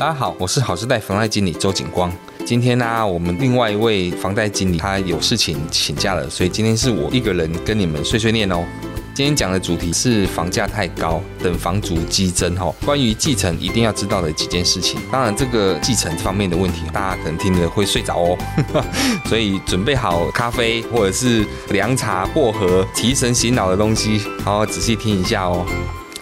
大家好，我是好事贷房贷经理周景光。今天呢、我们另外一位房贷经理他有事情请假了，所以今天是我一个人跟你们碎碎念哦。今天讲的主题是房价太高，等房族激增哈。关于继承一定要知道的几件事情。当然，这个继承方面的问题，大家可能听着会睡着哦。所以准备好咖啡或者是凉茶、薄荷提神醒脑的东西，好好仔细听一下哦。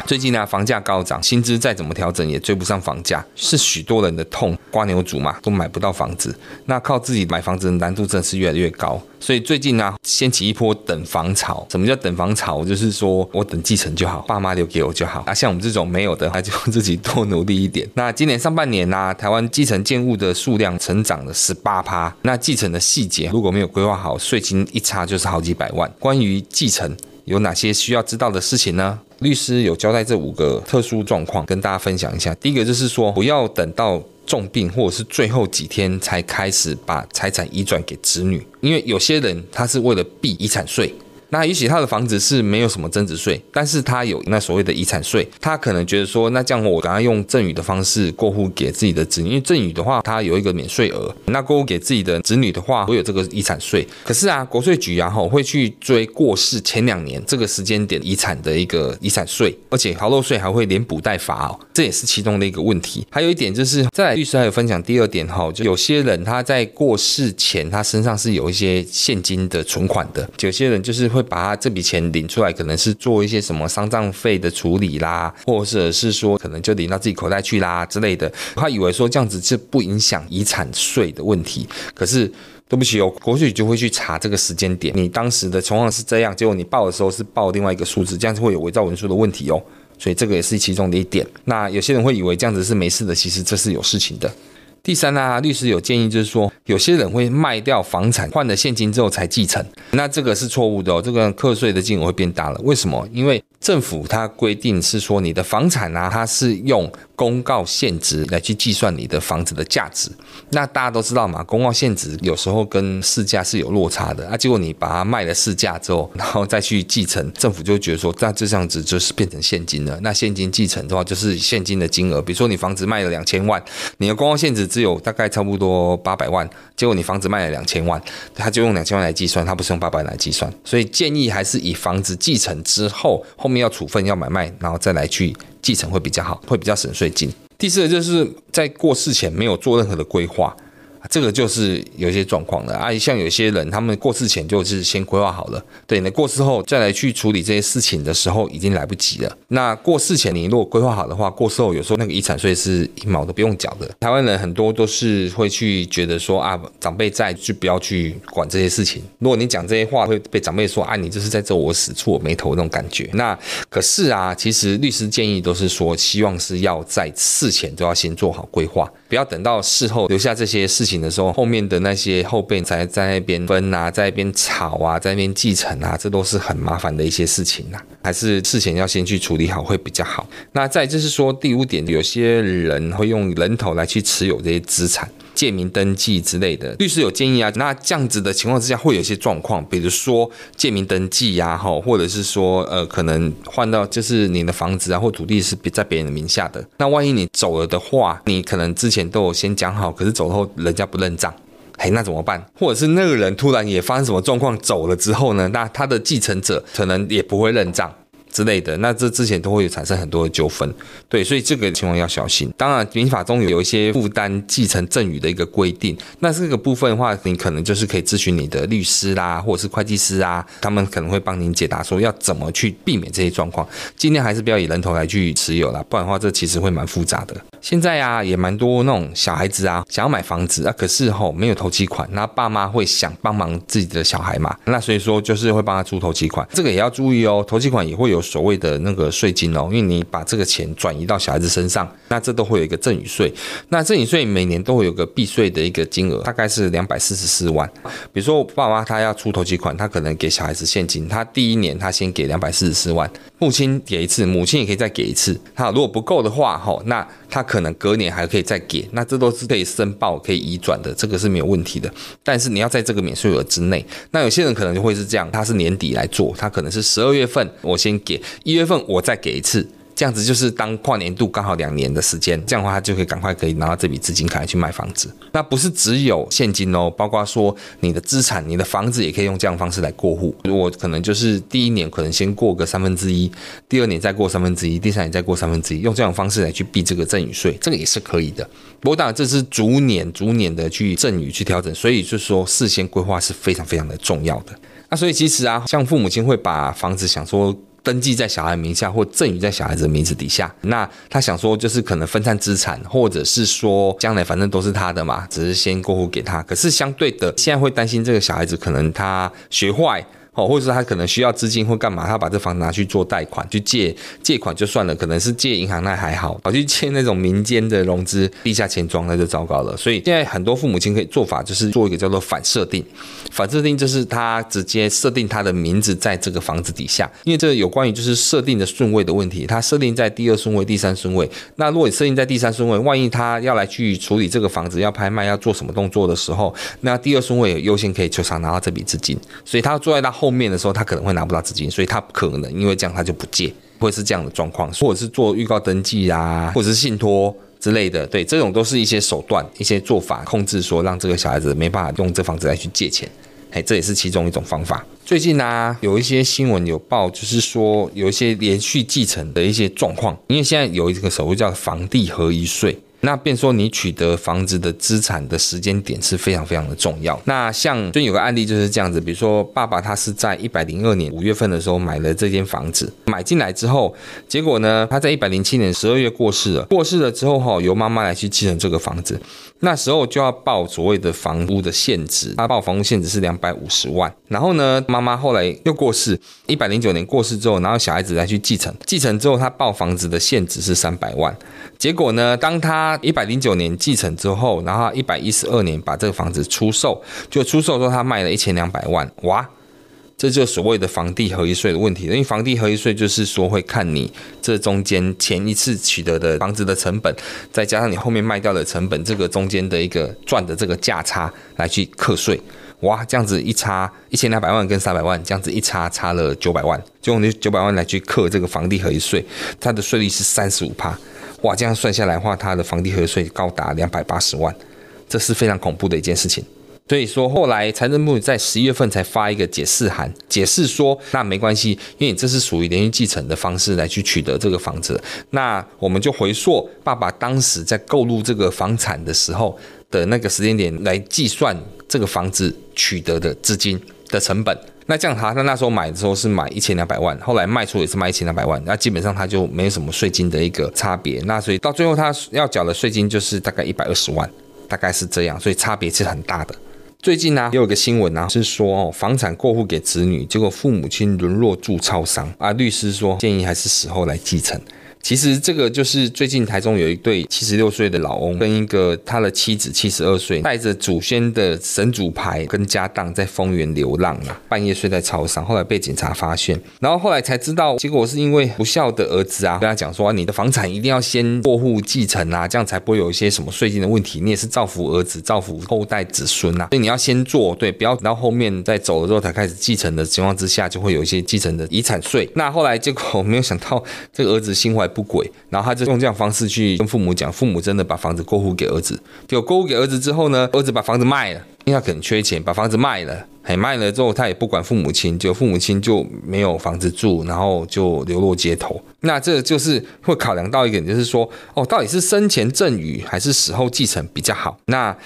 最近呢、房价高涨，薪资再怎么调整也追不上房价，是许多人的痛。瓜牛族嘛，都买不到房子，那靠自己买房子的难度真的是越来越高。所以最近呢、掀起一波等房潮。什么叫等房潮？就是说我等继承就好，爸妈留给我就好。啊，像我们这种没有的，那就自己多努力一点。那今年上半年呢、台湾继承建物的数量成长了十八趴。那继承的细节如果没有规划好，税金一差就是好几百万。关于继承有哪些需要知道的事情呢？律师有交代这五个特殊状况，跟大家分享一下。第一个就是说，不要等到重病或者是最后几天才开始把财产移转给子女，因为有些人他是为了避遗产税。那也许他的房子是没有什么增值税，但是他有那所谓的遗产税，他可能觉得说，那这样我赶快用赠与的方式过户给自己的子女，因为赠与的话，他有一个免税额，那过户给自己的子女的话，会有这个遗产税。可是啊，国税局啊，后会去追过世前两年这个时间点遗产的一个遗产税，而且逃漏税还会连补带罚哦，这也是其中的一个问题。还有一点就是，在律师还有分享第二点哈，就有些人他在过世前，他身上是有一些现金的存款的，有些人就是会。把他这笔钱领出来，可能是做一些什么丧葬费的处理啦，或者是说可能就领到自己口袋去啦之类的。他以为说这样子是不影响遗产税的问题，可是对不起哦，国税就会去查这个时间点，你当时的情况是这样，结果你报的时候是报另外一个数字，这样子会有伪造文书的问题哦。所以这个也是其中的一点。那有些人会以为这样子是没事的，其实这是有事情的。第三呢、律师有建议，就是说有些人会卖掉房产换了现金之后才继承，那这个是错误的哦，这个课税的金额会变大了。为什么？因为政府它规定是说你的房产啊，它是用公告现值来去计算你的房子的价值。那大家都知道嘛，公告现值有时候跟市价是有落差的啊。结果你把它卖了市价之后，然后再去继承，政府就觉得说，那这样子就是变成现金了。那现金继承的话，就是现金的金额。比如说你房子卖了两千万，你的公告现值只有大概差不多八百万，结果你房子卖了两千万，他就用两千万来计算，他不是用八百万来计算。所以建议还是以房子继承之后后。要处分要买卖，然后再来去继承会比较好，会比较省税金。第四个就是在过世前没有做任何的规划。这个就是有些状况了啊，像有些人他们过世前就是先规划好了，对，你过世后再来去处理这些事情的时候已经来不及了。那过世前你如果规划好的话，过世后有时候那个遗产税是一毛都不用缴的。台湾人很多都是会去觉得说啊，长辈在就不要去管这些事情。如果你讲这些话会被长辈说啊，你这是在咒我死触我眉头那种感觉。那可是啊，其实律师建议都是说，希望是要在事前都要先做好规划，不要等到事后留下这些事情。的时候，后面的那些后辈才在那边分啊，在那边吵啊，在那边继承啊，这都是很麻烦的一些事情、啊。还是事前要先去处理好会比较好。那再就是说第五点，有些人会用人头来去持有这些资产，借名登记之类的。律师有建议啊，那这样子的情况之下会有一些状况，比如说借名登记呀，哈，或者是说呃，可能换到就是你的房子啊或土地是在别人的名下的。那万一你走了的话，你可能之前都有先讲好，可是走后人家不认账，嘿，那怎么办？或者是那个人突然也发生什么状况走了之后呢？那他的继承者可能也不会认账。之类的，那这之前都会有产生很多的纠纷，对，所以这个情况要小心。当然，民法中有一些负担继承赠与的一个规定，那这个部分的话，你可能就是可以咨询你的律师啦，或者是会计师啊，他们可能会帮您解答，说要怎么去避免这些状况。尽量还是不要以人头来去持有啦，不然的话，这其实会蛮复杂的。现在啊，也蛮多那种小孩子啊，想要买房子啊，可是吼没有头期款，那爸妈会想帮忙自己的小孩嘛，那所以说就是会帮他出头期款，这个也要注意哦，头期款也会有。所谓的那个税金哦，因为你把这个钱转移到小孩子身上，那这都会有一个赠与税。那赠与税每年都会有个避税的一个金额，大概是两百四十四万。比如说我爸妈他要出头期款，他可能给小孩子现金，他第一年他先给两百四十四万，父亲给一次，母亲也可以再给一次。他如果不够的话，哈，那他可能隔年还可以再给，那这都是可以申报、可以移转的，这个是没有问题的。但是你要在这个免税额之内。那有些人可能就会是这样，他是年底来做，他可能是十二月份我先给。一月份我再给一次，这样子就是当跨年度刚好两年的时间，这样的话他就可以赶快可以拿到这笔资金，赶快去买房子。那不是只有现金哦，包括说你的资产、你的房子也可以用这样的方式来过户。我可能就是第一年可能先过个三分之一，第二年再过三分之一，第三年再过三分之一，用这样方式来去避这个赠与税，这个也是可以的。不过当然这是逐年、逐年的去赠与去调整，所以就是说事先规划是非常非常的重要的。那所以其实啊，像父母亲会把房子想说。登记在小孩名下或赠与在小孩子的名字底下，那他想说就是可能分散资产，或者是说将来反正都是他的嘛，只是先过户给他。可是相对的，现在会担心这个小孩子可能他学坏。哦，或者是他可能需要资金或干嘛，他把这房子拿去做贷款，去借借款就算了，可能是借银行那还好，跑去借那种民间的融资、地下钱庄那就糟糕了。所以现在很多父母亲可以做法就是做一个叫做反设定，反设定就是他直接设定他的名字在这个房子底下，因为这有关于就是设定的顺位的问题，他设定在第二顺位、第三顺位。那如果你设定在第三顺位，万一他要来去处理这个房子要拍卖要做什么动作的时候，那第二顺位有优先可以求偿拿到这笔资金，所以他坐在他。后面的时候，他可能会拿不到资金，所以他可能因为这样，他就不借，会是这样的状况，或者是做预告登记啊，或者是信托之类的，对，这种都是一些手段、一些做法，控制说让这个小孩子没办法用这房子来去借钱，哎，这也是其中一种方法。最近呢、有一些新闻有报，就是说有一些连续继承的一些状况，因为现在有一个所谓叫房地合一税。那便说你取得房子的资产的时间点是非常非常的重要。那像就有个案例就是这样子，比如说爸爸他是在一百零二年五月份的时候买了这间房子，买进来之后，结果呢，他在一百零七年十二月过世了。过世了之后哈，由妈妈来去继承这个房子，那时候就要报所谓的房屋的现值，他报房屋现值是两百五十万。然后呢，妈妈后来又过世，一百零九年过世之后，然后小孩子来去继承，继承之后他报房子的现值是三百万。结果呢，当他他一百零九年继承之后，然后一百一十二年把这个房子出售，就出售之后他卖了一千两百万，哇，这就是所谓的房地合一税的问题。因为房地合一税就是说会看你这中间前一次取得的房子的成本，再加上你后面卖掉的成本，这个中间的一个赚的这个价差来去课税，哇，这样子一差一千两百万跟三百万，这样子一差差了九百万，就用那九百万来去克这个房地合一税，它的税率是三十五趴。哇，这样算下来的话，它的房地合一税高达两百八十万，这是非常恐怖的一件事情。所以说，后来财政部在十一月份才发一个解释函，解释说，那没关系，因为你这是属于连续继承的方式来去取得这个房子，那我们就回溯爸爸当时在购入这个房产的时候的那个时间点来计算这个房子取得的资金的成本。那这样他他那时候买的时候是买一千两百万，后来卖出也是卖一千两百万，那基本上他就没有什么税金的一个差别，那所以到最后他要缴的税金就是大概一百二十万，大概是这样，所以差别是很大的。最近呢，也有个新闻呢，是说哦，房产过户给子女，结果父母亲沦落住超商啊，律师说建议还是死后来继承。其实这个就是最近台中有一对七十六岁的老翁，跟一个他的妻子七十二岁，带着祖先的神主牌跟家当在丰原流浪啊，半夜睡在超商，后来被警察发现，然后后来才知道，结果是因为不孝的儿子啊，跟他讲说，你的房产一定要先过户继承啊，这样才不会有一些什么税金的问题，你也是造福儿子，造福后代子孙啊，所以你要先做，对，不要等到后面再走了之后才开始继承的情况之下，就会有一些继承的遗产税。那后来结果没有想到，这个儿子心怀。不轨，然后他就用这样方式去跟父母讲，父母真的把房子过户给儿子，结果过户给儿子之后呢，儿子把房子卖了，因为他可能缺钱，把房子卖了，嘿，卖了之后他也不管父母亲，就父母亲就没有房子住，然后就流落街头。那这就是会考量到一点，就是说，哦，到底是生前赠与还是死后继承比较好？那。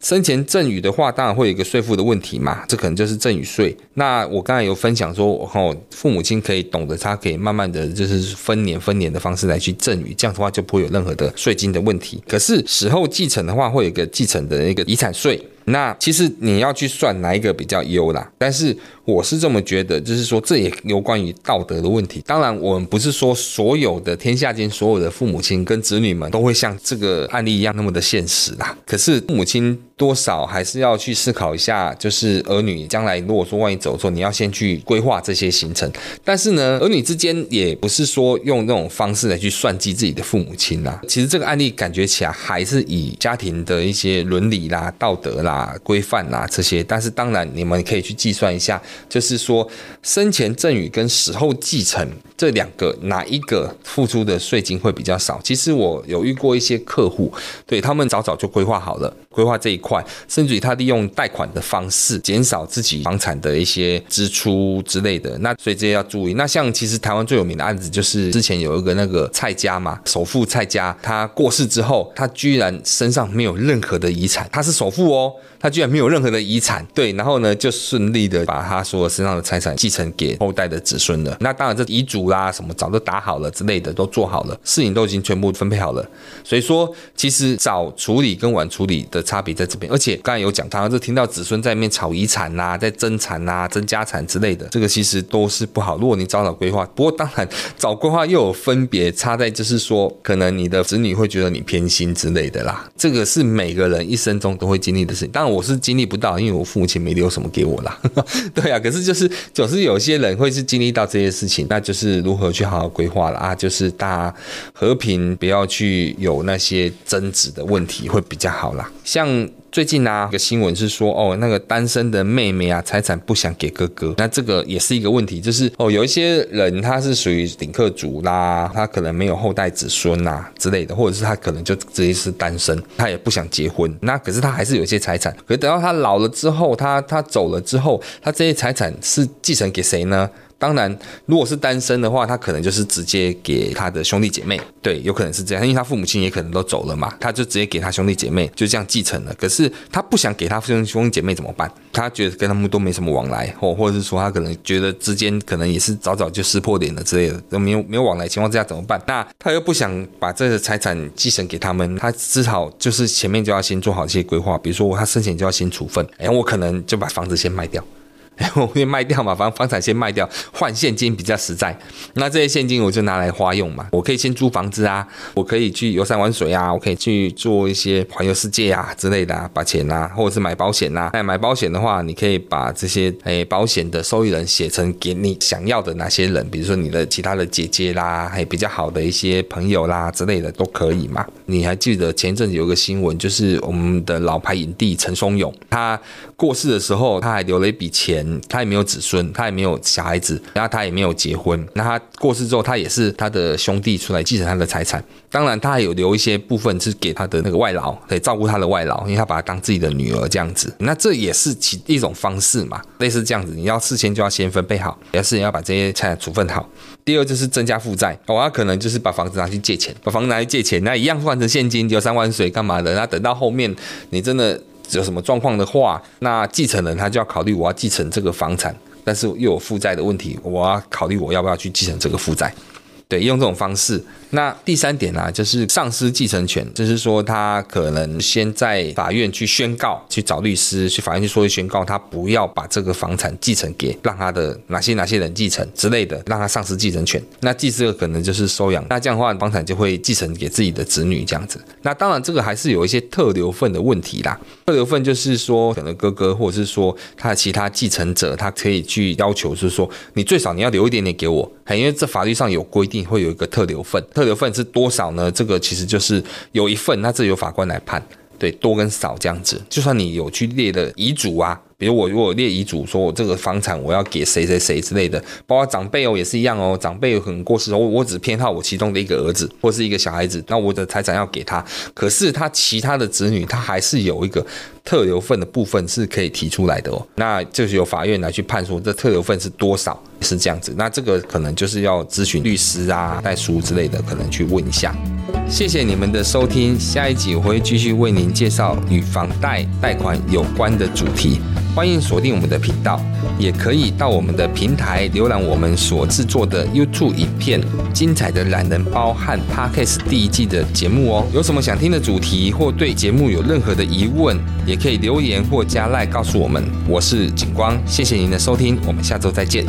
生前赠与的话，当然会有一个税负的问题嘛，这可能就是赠与税。那我刚才有分享说，哦，父母亲可以懂得，他可以慢慢的就是分年分年的方式来去赠与，这样的话就不会有任何的税金的问题。可是死后继承的话，会有一个继承的一个遗产税。那其实你要去算哪一个比较优啦，但是我是这么觉得，就是说这也有关于道德的问题。当然，我们不是说所有的天下间所有的父母亲跟子女们都会像这个案例一样那么的现实啦。可是父母亲多少还是要去思考一下，就是儿女将来如果说万一走错，你要先去规划这些行程。但是呢，儿女之间也不是说用那种方式来去算计自己的父母亲啦。其实这个案例感觉起来还是以家庭的一些伦理啦、道德啦。规范啦这些，但是当然你们可以去计算一下，就是说生前赠与跟死后继承这两个哪一个付出的税金会比较少？其实我有遇过一些客户，对他们早早就规划好了，规划这一块，甚至于他利用贷款的方式减少自己房产的一些支出之类的。那所以这些要注意。那像其实台湾最有名的案子就是之前有一个那个蔡家嘛，首富蔡家，他过世之后，他居然身上没有任何的遗产，他是首富哦。他居然没有任何的遗产，对，然后呢，就顺利的把他所有身上的财产继承给后代的子孙了。那当然，这遗嘱啦，什么早就打好了之类的，都做好了，事情都已经全部分配好了。所以说，其实早处理跟晚处理的差别在这边。而且刚才有讲，他就听到子孙在那边吵遗产呐，在争产呐、争家产之类的，这个其实都是不好。如果你早早规划，不过当然早规划又有分别，差在就是说，可能你的子女会觉得你偏心之类的啦。这个是每个人一生中都会经历的事情。当我是经历不到，因为我父母亲没留什么给我啦。对啊，可是就是总是有些人会是经历到这些事情，那就是如何去好好规划了啊，就是大家和平，不要去有那些争执的问题，会比较好啦。像。最近啊，一个新闻是说，哦，那个单身的妹妹啊，财产不想给哥哥，那这个也是一个问题，就是哦，有一些人他是属于顶客族啦，他可能没有后代子孙呐之类的，或者是他可能就直接是单身，他也不想结婚，那可是他还是有一些财产，可是等到他老了之后，他他走了之后，他这些财产是继承给谁呢？当然，如果是单身的话，他可能就是直接给他的兄弟姐妹，对，有可能是这样，因为他父母亲也可能都走了嘛，他就直接给他兄弟姐妹，就这样继承了。可是他不想给他兄兄弟姐妹怎么办？他觉得跟他们都没什么往来，或或者是说他可能觉得之间可能也是早早就撕破脸了之类的，都没有没有往来情况之下怎么办？那他又不想把这个财产继承给他们，他只好就是前面就要先做好一些规划，比如说他生前就要先处分，哎，我可能就把房子先卖掉。我先卖掉嘛，反正房产先卖掉，换现金比较实在。那这些现金我就拿来花用嘛。我可以先租房子啊，我可以去游山玩水啊，我可以去做一些环游世界啊之类的啊，把钱啊，或者是买保险呐。哎，买保险的话，你可以把这些哎保险的受益人写成给你想要的哪些人，比如说你的其他的姐姐啦，还有比较好的一些朋友啦之类的都可以嘛。你还记得前阵子有个新闻，就是我们的老牌影帝陈松勇，他过世的时候，他还留了一笔钱。他也没有子孙，他也没有小孩子，然后他也没有结婚。那他过世之后，他也是他的兄弟出来继承他的财产。当然，他还有留一些部分是给他的那个外劳，可以照顾他的外劳，因为他把他当自己的女儿这样子。那这也是其一种方式嘛，类似这样子。你要事先就要先分配好，也是要把这些财产处分好。第二就是增加负债，哦，他可能就是把房子拿去借钱，把房子拿去借钱，那一样换成现金，游山万水干嘛的？那等到后面你真的。有什么状况的话，那继承人他就要考虑，我要继承这个房产，但是又有负债的问题，我要考虑我要不要去继承这个负债。对，用这种方式。那第三点呢、就是丧失继承权，就是说他可能先在法院去宣告，去找律师去法院去说去宣告，他不要把这个房产继承给让他的哪些哪些人继承之类的，让他丧失继承权。那继这个可能就是收养，那这样的话房产就会继承给自己的子女这样子。那当然这个还是有一些特留份的问题啦。特留份就是说，可能哥哥或者是说他的其他继承者，他可以去要求，就是说你最少你要留一点点给我，因为这法律上有规定。会有一个特留份，特留份是多少呢？这个其实就是有一份，那这由法官来判，对，多跟少这样子。就算你有去列的遗嘱啊。比如我如果列遗嘱，说我这个房产我要给谁谁谁之类的，包括长辈哦也是一样哦，长辈有可能过世，我我只偏好我其中的一个儿子或是一个小孩子，那我的财产要给他，可是他其他的子女他还是有一个特留份的部分是可以提出来的哦，那就是由法院来去判说这特留份是多少，是这样子，那这个可能就是要咨询律师啊、代书之类的，可能去问一下。谢谢你们的收听，下一集我会继续为您介绍与房贷贷款有关的主题。欢迎锁定我们的频道，也可以到我们的平台浏览我们所制作的 YouTube 影片，精彩的懒人包和 Podcast 第一季的节目哦。有什么想听的主题，或对节目有任何的疑问，可以留言或加赖告诉我们。我是景光，谢谢您的收听，我们下周再见。